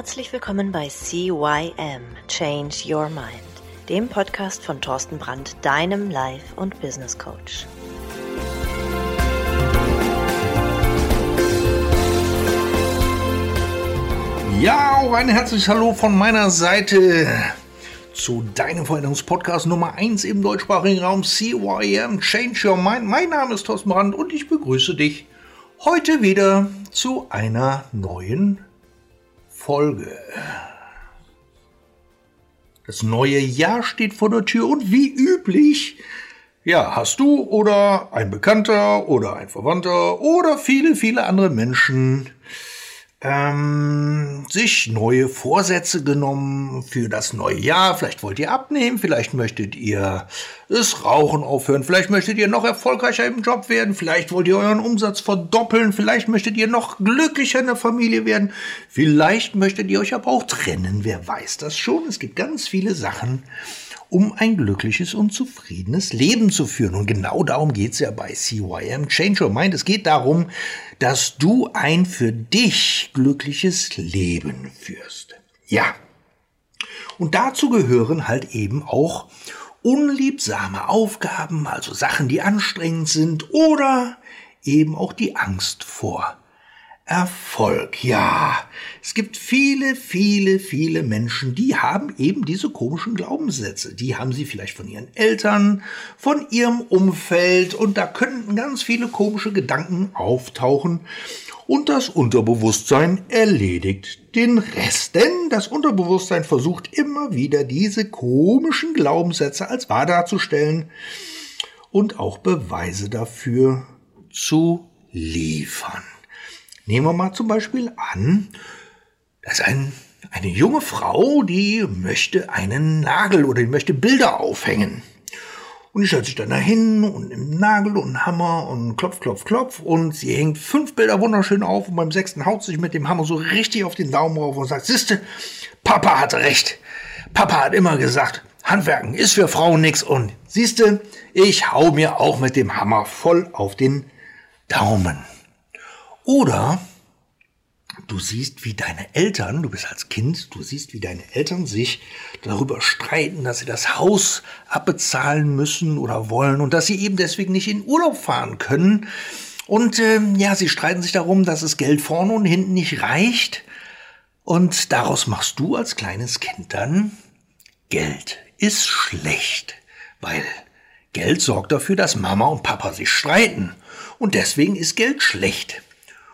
Herzlich willkommen bei CYM Change Your Mind, dem Podcast von Thorsten Brandt, deinem Life- und Business Coach. Ja, auch ein herzliches Hallo von meiner Seite zu deinem Veränderungspodcast Nummer 1 im deutschsprachigen Raum CYM Change Your Mind. Mein Name ist Thorsten Brandt und ich begrüße dich heute wieder zu einer neuen Folge. Das neue Jahr steht vor der Tür und wie üblich, ja, hast du oder ein Bekannter oder ein Verwandter oder viele, viele andere Menschen ähm, sich neue Vorsätze genommen für das neue Jahr. Vielleicht wollt ihr abnehmen, vielleicht möchtet ihr das Rauchen aufhören, vielleicht möchtet ihr noch erfolgreicher im Job werden, vielleicht wollt ihr euren Umsatz verdoppeln, vielleicht möchtet ihr noch glücklicher in der Familie werden, vielleicht möchtet ihr euch aber auch trennen, wer weiß das schon. Es gibt ganz viele Sachen, um ein glückliches und zufriedenes Leben zu führen. Und genau darum geht's ja bei CYM Change Your Mind. Es geht darum, dass du ein für dich glückliches Leben führst. Ja. Und dazu gehören halt eben auch unliebsame Aufgaben, also Sachen, die anstrengend sind oder eben auch die Angst vor Erfolg. Ja, es gibt viele, viele, viele Menschen, die haben eben diese komischen Glaubenssätze. Die haben sie vielleicht von ihren Eltern, von ihrem Umfeld und da könnten ganz viele komische Gedanken auftauchen und das Unterbewusstsein erledigt den Rest. Denn das Unterbewusstsein versucht immer wieder diese komischen Glaubenssätze als wahr darzustellen und auch Beweise dafür zu liefern. Nehmen wir mal zum Beispiel an, dass ein, eine junge Frau, die möchte einen Nagel oder die möchte Bilder aufhängen. Und die stellt sich dann dahin und nimmt Nagel und Hammer und klopf, klopf, klopf und sie hängt fünf Bilder wunderschön auf und beim sechsten haut sich mit dem Hammer so richtig auf den Daumen rauf und sagt, siehste, Papa hatte recht. Papa hat immer gesagt, Handwerken ist für Frauen nix und siehste, ich hau mir auch mit dem Hammer voll auf den Daumen. Oder du siehst, wie deine Eltern, du bist als Kind, du siehst, wie deine Eltern sich darüber streiten, dass sie das Haus abbezahlen müssen oder wollen und dass sie eben deswegen nicht in Urlaub fahren können. Und ähm, ja, sie streiten sich darum, dass das Geld vorne und hinten nicht reicht. Und daraus machst du als kleines Kind dann Geld ist schlecht, weil Geld sorgt dafür, dass Mama und Papa sich streiten. Und deswegen ist Geld schlecht.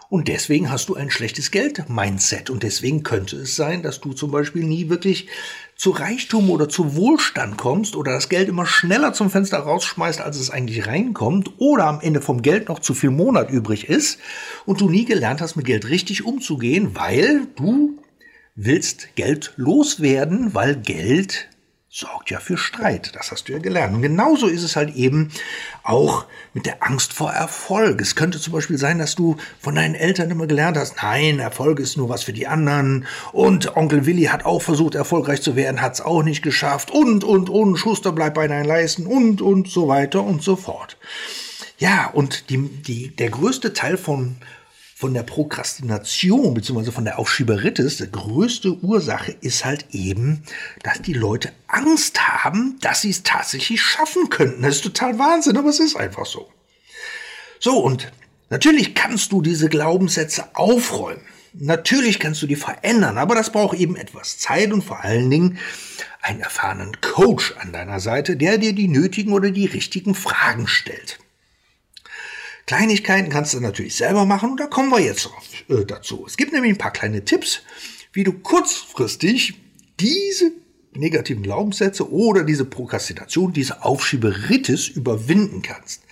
Und deswegen hast du ein schlechtes Geld-Mindset. Und deswegen könnte es sein, dass du zum Beispiel nie wirklich zu Reichtum oder zu Wohlstand kommst oder das Geld immer schneller zum Fenster rausschmeißt, als es eigentlich reinkommt oder am Ende vom Geld noch zu viel Monat übrig ist und du nie gelernt hast, mit Geld richtig umzugehen, weil du willst Geld loswerden, weil Geld sorgt ja für Streit. Das hast du ja gelernt. Und genauso ist es halt eben auch mit der Angst vor Erfolg. Es könnte zum Beispiel sein, dass du von deinen Eltern immer gelernt hast, nein, Erfolg ist nur was für die anderen. Und Onkel Willi hat auch versucht, erfolgreich zu werden, hat es auch nicht geschafft. Und, und, und, Schuster bleibt bei deinen Leisten und, und so weiter und so fort. Ja, und die, die, der größte Teil von von der Prokrastination bzw. von der Aufschieberitis, die größte Ursache ist halt eben, dass die Leute Angst haben, dass sie es tatsächlich schaffen könnten. Das ist total Wahnsinn, aber es ist einfach so. So, und natürlich kannst du diese Glaubenssätze aufräumen. Natürlich kannst du die verändern, aber das braucht eben etwas Zeit und vor allen Dingen einen erfahrenen Coach an deiner Seite, der dir die nötigen oder die richtigen Fragen stellt. Kleinigkeiten kannst du natürlich selber machen und da kommen wir jetzt äh, dazu. Es gibt nämlich ein paar kleine Tipps, wie du kurzfristig diese negativen Glaubenssätze oder diese Prokrastination, diese Aufschieberitis überwinden kannst.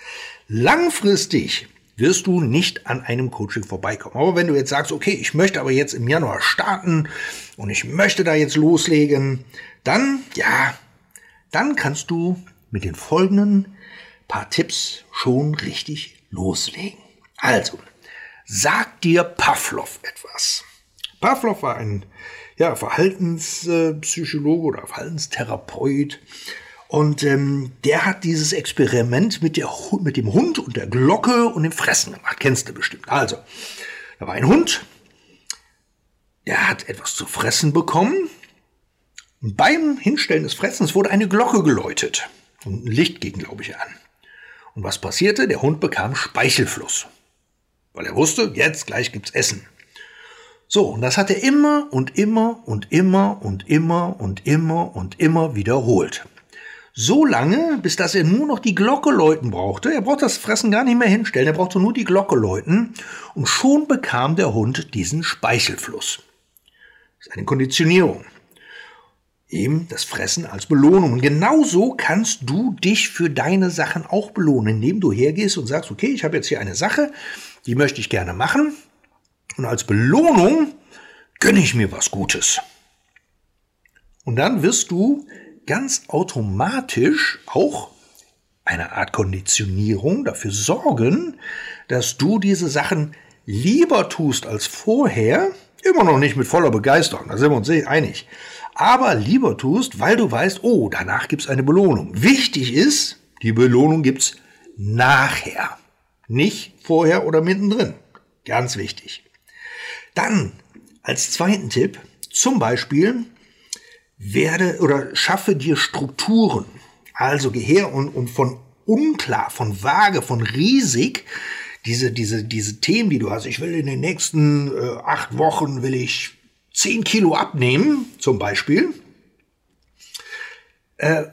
Langfristig wirst du nicht an einem Coaching vorbeikommen. Aber wenn du jetzt sagst, okay, ich möchte aber jetzt im Januar starten und ich möchte da jetzt loslegen, dann, ja, dann kannst du mit den folgenden paar Tipps schon richtig loslegen. Also, sagt dir Pavlov etwas. Pavlov war ein ja, Verhaltenspsychologe oder Verhaltenstherapeut. Und ähm, der hat dieses Experiment mit, der, mit dem Hund und der Glocke und dem Fressen gemacht. Kennst du bestimmt. Also, da war ein Hund, der hat etwas zu fressen bekommen. Und beim Hinstellen des Fressens wurde eine Glocke geläutet. Und ein Licht ging, glaube ich, an. Und was passierte? Der Hund bekam Speichelfluss. Weil er wusste, jetzt gleich gibt's Essen. So, und das hat er immer und immer und immer und immer und immer und immer wiederholt. So lange, bis dass er nur noch die Glocke läuten brauchte. Er braucht das Fressen gar nicht mehr hinstellen, er brauchte nur die Glocke läuten. Und schon bekam der Hund diesen Speichelfluss. Das ist eine Konditionierung. Eben das Fressen als Belohnung. Und genauso kannst du dich für deine Sachen auch belohnen, indem du hergehst und sagst, okay, ich habe jetzt hier eine Sache, die möchte ich gerne machen. Und als Belohnung gönne ich mir was Gutes. Und dann wirst du ganz automatisch auch eine Art Konditionierung dafür sorgen, dass du diese Sachen lieber tust als vorher. Immer noch nicht mit voller Begeisterung, da sind wir uns einig. Aber lieber tust, weil du weißt, oh, danach gibt's eine Belohnung. Wichtig ist, die Belohnung gibt's nachher. Nicht vorher oder mittendrin. Ganz wichtig. Dann als zweiten Tipp, zum Beispiel, werde oder schaffe dir Strukturen. Also geh her und, und von unklar, von vage, von riesig, diese, diese, diese Themen, die du hast. Ich will in den nächsten äh, acht Wochen will ich zehn Kilo abnehmen, zum Beispiel. Äh,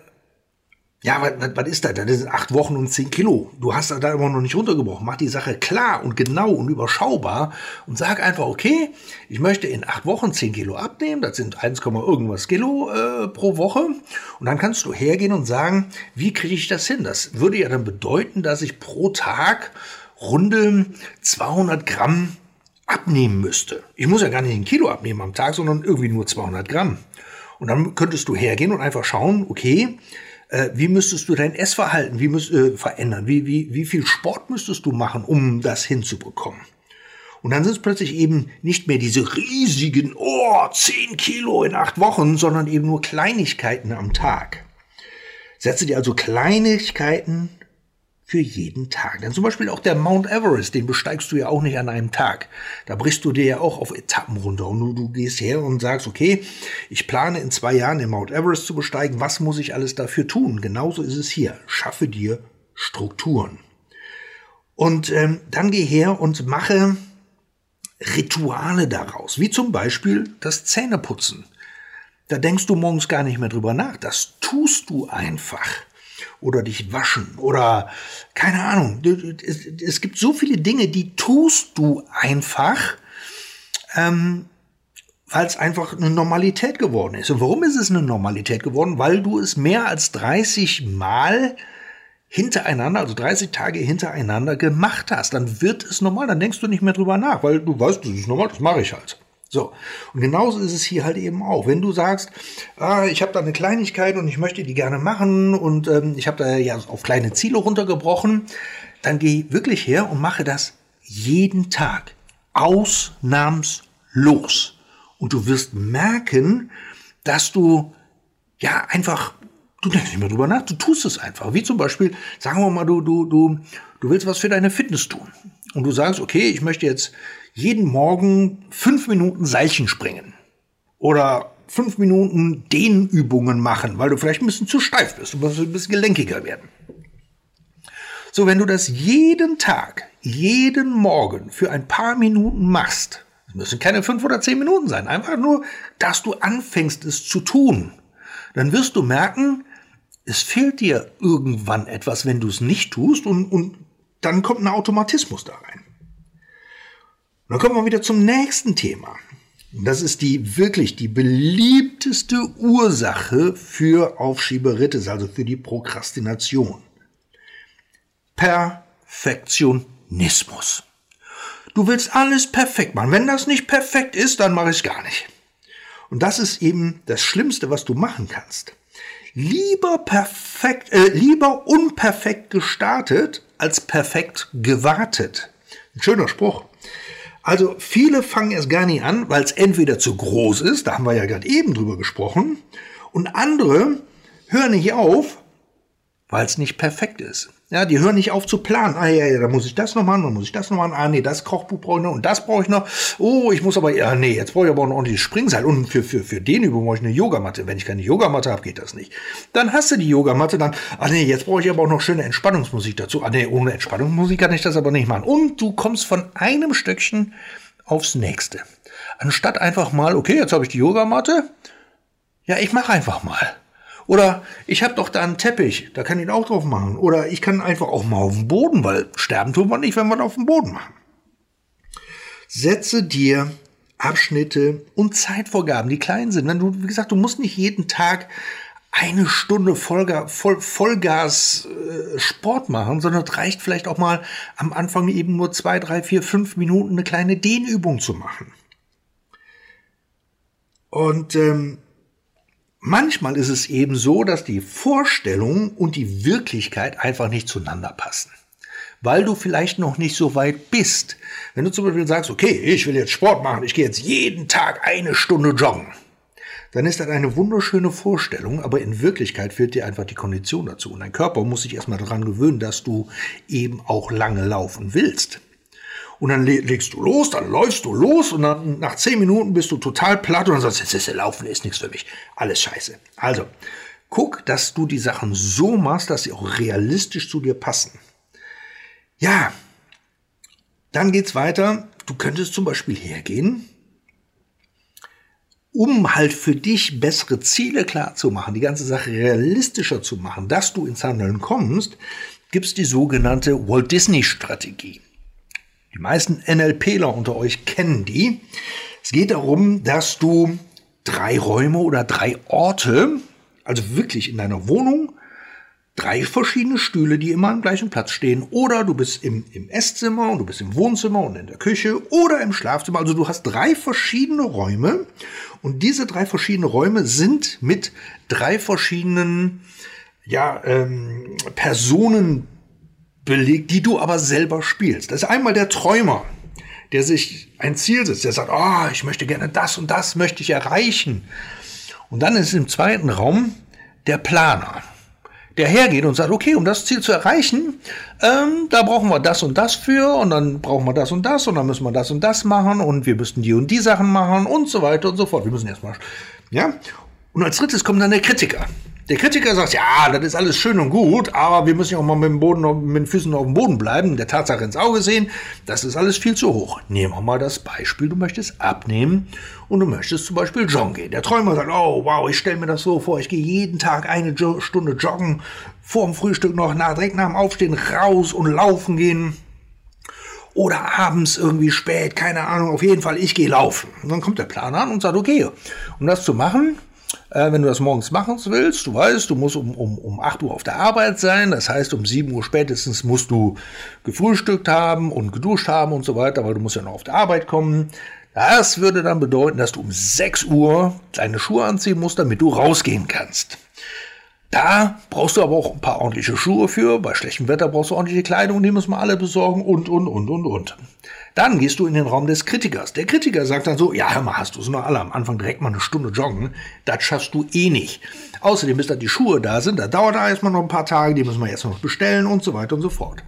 ja, was, was ist das? Das sind acht Wochen und zehn Kilo. Du hast da immer noch nicht runtergebrochen. Mach die Sache klar und genau und überschaubar und sag einfach, okay, ich möchte in acht Wochen zehn Kilo abnehmen. Das sind 1, irgendwas Kilo äh, pro Woche. Und dann kannst du hergehen und sagen, wie kriege ich das hin? Das würde ja dann bedeuten, dass ich pro Tag runde 200 Gramm abnehmen müsste. Ich muss ja gar nicht ein Kilo abnehmen am Tag, sondern irgendwie nur 200 Gramm. Und dann könntest du hergehen und einfach schauen, okay, äh, wie müsstest du dein Essverhalten wie müsst, äh, verändern? Wie, wie, wie viel Sport müsstest du machen, um das hinzubekommen? Und dann sind es plötzlich eben nicht mehr diese riesigen, oh, 10 Kilo in acht Wochen, sondern eben nur Kleinigkeiten am Tag. Setze dir also Kleinigkeiten für jeden Tag. Denn zum Beispiel auch der Mount Everest, den besteigst du ja auch nicht an einem Tag. Da brichst du dir ja auch auf Etappen runter und du, gehst her und sagst, okay, ich plane in zwei Jahren den Mount Everest zu besteigen. Was muss ich alles dafür tun? Genauso ist es hier. Schaffe dir Strukturen. Und ähm, dann geh her und mache Rituale daraus, wie zum Beispiel das Zähneputzen. Da denkst du morgens gar nicht mehr drüber nach. Das tust du einfach oder dich waschen oder keine Ahnung. Es, es gibt so viele Dinge, die tust du einfach, ähm, weil es einfach eine Normalität geworden ist. Und warum ist es eine Normalität geworden? Weil du es mehr als 30 Mal hintereinander, also 30 Tage hintereinander gemacht hast. Dann wird es normal, dann denkst du nicht mehr drüber nach, weil du weißt, das ist normal, das mache ich halt. So, und genauso ist es hier halt eben auch. Wenn du sagst, ah, ich habe da eine Kleinigkeit und ich möchte die gerne machen und ähm, ich habe da ja auf kleine Ziele runtergebrochen, dann geh wirklich her und mache das jeden Tag. Ausnahmslos. Und du wirst merken, dass du ja einfach, du denkst nicht mehr drüber nach, du tust es einfach. Wie zum Beispiel, sagen wir mal, du, du, du, du willst was für deine Fitness tun. Und du sagst, okay, ich möchte jetzt jeden Morgen fünf Minuten Seilchen springen oder fünf Minuten Dehnübungen machen, weil du vielleicht ein bisschen zu steif bist, du musst ein bisschen gelenkiger werden. So, wenn du das jeden Tag, jeden Morgen für ein paar Minuten machst, es müssen keine fünf oder zehn Minuten sein, einfach nur, dass du anfängst, es zu tun, dann wirst du merken, es fehlt dir irgendwann etwas, wenn du es nicht tust und, und dann kommt ein Automatismus da rein. Dann kommen wir wieder zum nächsten Thema. Das ist die wirklich die beliebteste Ursache für Aufschieberitis, also für die Prokrastination. Perfektionismus. Du willst alles perfekt machen. Wenn das nicht perfekt ist, dann mache ich gar nicht. Und das ist eben das Schlimmste, was du machen kannst. Lieber perfekt, äh, lieber unperfekt gestartet als perfekt gewartet. Ein schöner Spruch. Also viele fangen erst gar nicht an, weil es entweder zu groß ist, da haben wir ja gerade eben drüber gesprochen, und andere hören nicht auf, weil es nicht perfekt ist. Ja, die hören nicht auf zu planen. Ah, ja, ja, da muss ich das noch machen, dann muss ich das noch machen. Ah, nee, das Kochbuch brauche ich noch und das brauche ich noch. Oh, ich muss aber, ja, nee, jetzt brauche ich aber noch ein ordentliches Springseil. Und für, für, für den Übung brauche ich eine Yogamatte. Wenn ich keine Yogamatte habe, geht das nicht. Dann hast du die Yogamatte, dann, ah, nee, jetzt brauche ich aber auch noch schöne Entspannungsmusik dazu. Ah, nee, ohne Entspannungsmusik kann ich das aber nicht machen. Und du kommst von einem Stöckchen aufs nächste. Anstatt einfach mal, okay, jetzt habe ich die Yogamatte. Ja, ich mache einfach mal. Oder ich habe doch da einen Teppich, da kann ich ihn auch drauf machen. Oder ich kann einfach auch mal auf den Boden, weil sterben tun wir nicht, wenn wir auf dem Boden machen. Setze dir Abschnitte und Zeitvorgaben, die klein sind. Wenn du, wie gesagt, du musst nicht jeden Tag eine Stunde Vollga, Voll, Vollgas äh, Sport machen, sondern es reicht vielleicht auch mal am Anfang eben nur zwei, drei, vier, fünf Minuten eine kleine Dehnübung zu machen. Und ähm, manchmal ist es eben so, dass die Vorstellung und die Wirklichkeit einfach nicht zueinander passen. Weil du vielleicht noch nicht so weit bist. Wenn du zum Beispiel sagst, okay, ich will jetzt Sport machen, ich gehe jetzt jeden Tag eine Stunde joggen, dann ist das eine wunderschöne Vorstellung, aber in Wirklichkeit fehlt dir einfach die Kondition dazu. Und dein Körper muss sich erstmal daran gewöhnen, dass du eben auch lange laufen willst. Und dann legst du los, dann läufst du los und dann nach zehn Minuten bist du total platt und dann sagst, jetzt ist Laufen ist nichts für mich. Alles scheiße. Also, guck, dass du die Sachen so machst, dass sie auch realistisch zu dir passen. Ja, dann geht's weiter. Du könntest zum Beispiel hergehen, um halt für dich bessere Ziele klar zu machen, die ganze Sache realistischer zu machen, dass du ins Handeln kommst, gibt's die sogenannte Walt Disney Strategie. Die meisten NLPler unter euch kennen die. Es geht darum, dass du drei Räume oder drei Orte, also wirklich in deiner Wohnung, drei verschiedene Stühle, die immer am gleichen Platz stehen. Oder du bist im, im Esszimmer und du bist im Wohnzimmer und in der Küche oder im Schlafzimmer. Also du hast drei verschiedene Räume und diese drei verschiedene Räume sind mit drei verschiedenen ja, ähm, Personen belegt, die du aber selber spielst. Das ist einmal der Träumer, der sich ein Ziel setzt, der sagt, oh, ich möchte gerne das und das möchte ich erreichen. Und dann ist im zweiten Raum der Planer, der hergeht und sagt, okay, um das Ziel zu erreichen, ähm, da brauchen wir das und das für und dann brauchen wir das und das und dann müssen wir das und das machen und wir müssten die und die Sachen machen und so weiter und so fort. Wir müssen erstmal, ja. Und als drittes kommt dann der Kritiker. Der Kritiker sagt, ja, das ist alles schön und gut, aber wir müssen ja auch mal mit, dem Boden, mit den Füßen auf dem Boden bleiben, der Tatsache ins Auge sehen, das ist alles viel zu hoch. Nehmen wir mal das Beispiel, du möchtest abnehmen und du möchtest zum Beispiel joggen gehen. Der Träumer sagt, oh wow, ich stelle mir das so vor, ich gehe jeden Tag eine jo Stunde joggen, vor dem Frühstück noch, nach, direkt nach dem Aufstehen raus und laufen gehen. Oder abends irgendwie spät, keine Ahnung, auf jeden Fall, ich gehe laufen. Und dann kommt der Planer an und sagt, okay, um das zu machen, äh, wenn du das morgens machen willst, du weißt, du musst um, um, um 8 Uhr auf der Arbeit sein, das heißt, um 7 Uhr spätestens musst du gefrühstückt haben und geduscht haben und so weiter, weil du musst ja noch auf der Arbeit kommen. Das würde dann bedeuten, dass du um 6 Uhr deine Schuhe anziehen musst, damit du rausgehen kannst. Da brauchst du aber auch ein paar ordentliche Schuhe für. Bei schlechtem Wetter brauchst du ordentliche Kleidung, die müssen wir alle besorgen und, und, und, und, und. Dann gehst du in den Raum des Kritikers. Der Kritiker sagt dann so, ja, hör mal, hast du es noch alle am Anfang direkt mal eine Stunde joggen? Das schaffst du eh nicht. Außerdem, bis da die Schuhe da sind, da dauert da erstmal noch ein paar Tage, die müssen wir jetzt noch bestellen und so weiter und so fort.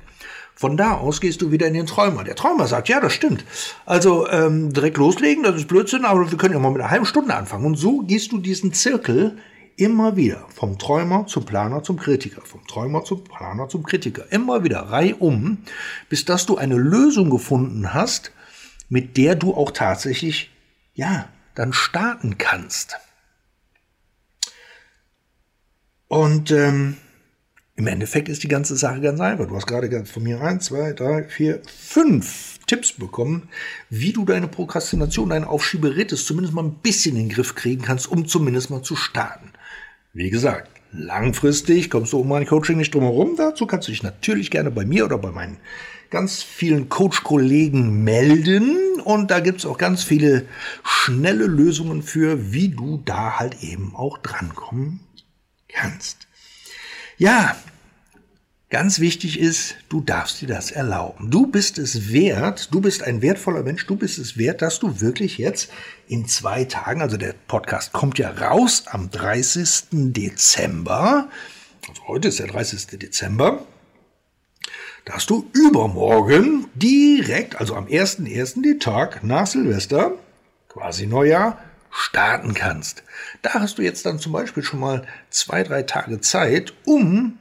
Von da aus gehst du wieder in den Träumer. Der Träumer sagt, ja, das stimmt. Also ähm, direkt loslegen, das ist Blödsinn, aber wir können ja mal mit einer halben Stunde anfangen. Und so gehst du diesen Zirkel immer wieder vom Träumer zum Planer zum Kritiker, vom Träumer zum Planer zum Kritiker, immer wieder reihum, bis dass du eine Lösung gefunden hast, mit der du auch tatsächlich, ja, dann starten kannst. Und ähm, im Endeffekt ist die ganze Sache ganz einfach. Du hast gerade von mir eins, zwei, drei, vier, fünf Tipps bekommen, wie du deine Prokrastination, deine Aufschieberitis zumindest mal ein bisschen in den Griff kriegen kannst, um zumindest mal zu starten. Wie gesagt, langfristig kommst du um mein Coaching nicht drum herum. Dazu kannst du dich natürlich gerne bei mir oder bei meinen ganz vielen Coach-Kollegen melden. Und da gibt's auch ganz viele schnelle Lösungen für, wie du da halt eben auch drankommen kannst. Ja, Ganz wichtig ist, du darfst dir das erlauben. Du bist es wert, du bist ein wertvoller Mensch, du bist es wert, dass du wirklich jetzt in zwei Tagen, also der Podcast kommt ja raus am 30. Dezember, also heute ist der 30. Dezember, dass du übermorgen direkt, also am 1.1., den Tag nach Silvester, quasi Neujahr, starten kannst. Da hast du jetzt dann zum Beispiel schon mal zwei, drei Tage Zeit, um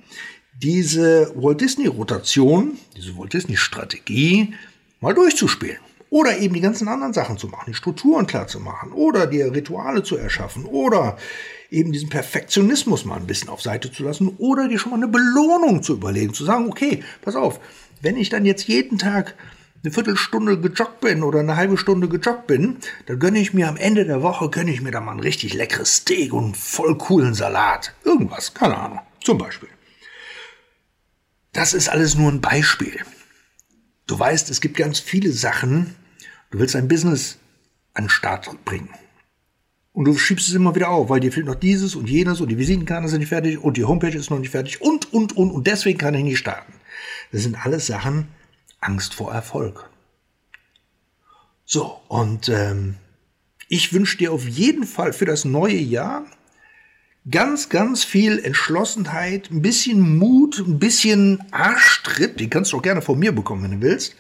diese Walt Disney Rotation, diese Walt Disney Strategie mal durchzuspielen. Oder eben die ganzen anderen Sachen zu machen, die Strukturen klar zu machen oder dir Rituale zu erschaffen oder eben diesen Perfektionismus mal ein bisschen auf Seite zu lassen oder dir schon mal eine Belohnung zu überlegen, zu sagen, okay, pass auf, wenn ich dann jetzt jeden Tag eine Viertelstunde gejoggt bin oder eine halbe Stunde gejoggt bin, dann gönne ich mir am Ende der Woche, gönne ich mir da mal ein richtig leckeres Steak und einen voll coolen Salat. Irgendwas, keine Ahnung, zum Beispiel. Das ist alles nur ein Beispiel. Du weißt, es gibt ganz viele Sachen, Du willst ein Business an den Start bringen. Und du schiebst es immer wieder auf, weil dir fehlt noch dieses und jenes und die Visitenkarte sind nicht fertig und die Homepage ist noch nicht fertig und, und, und, und deswegen kann ich nicht starten. Das sind alles Sachen Angst vor Erfolg. So, und ähm, ich wünsche dir auf jeden Fall für das neue Jahr ganz, ganz viel Entschlossenheit, ein bisschen Mut, ein bisschen Arschtritt, den kannst du auch gerne von mir bekommen, wenn du willst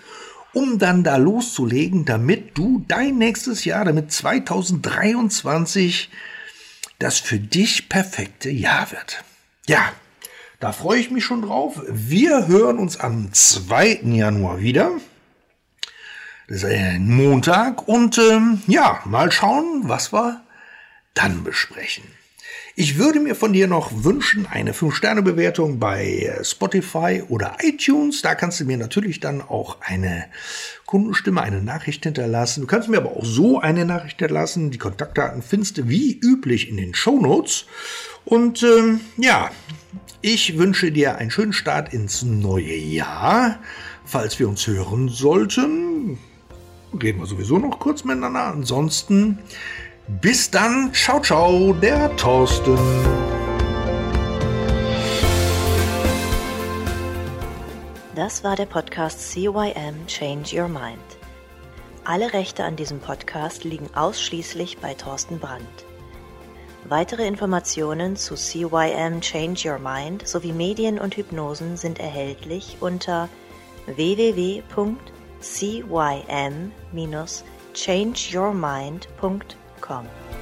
um dann da loszulegen, damit du dein nächstes Jahr, damit 2023 das für dich perfekte Jahr wird. Ja, da freue ich mich schon drauf. Wir hören uns am 2. Januar wieder. Das ist ein Montag und ähm, ja, mal schauen, was wir dann besprechen. Ich würde mir von dir noch wünschen, eine 5-Sterne-Bewertung bei äh, Spotify oder iTunes. Da kannst du mir natürlich dann auch eine Kundenstimme, eine Nachricht hinterlassen. Du kannst mir aber auch so eine Nachricht hinterlassen. Die Kontaktdaten findest du wie üblich in den Show Notes. Und ähm, ja, ich wünsche dir einen schönen Start ins neue Jahr. Falls wir uns hören sollten, reden wir sowieso noch kurz miteinander. Ansonsten bis dann, ciao, ciao, der Thorsten. Das war der Podcast CYM Change Your Mind. Alle Rechte an diesem Podcast liegen ausschließlich bei Thorsten Brandt. Weitere Informationen zu CYM Change Your Mind sowie Medien und Hypnosen sind erhältlich unter www.cym-changeyourmind.com gmail.com.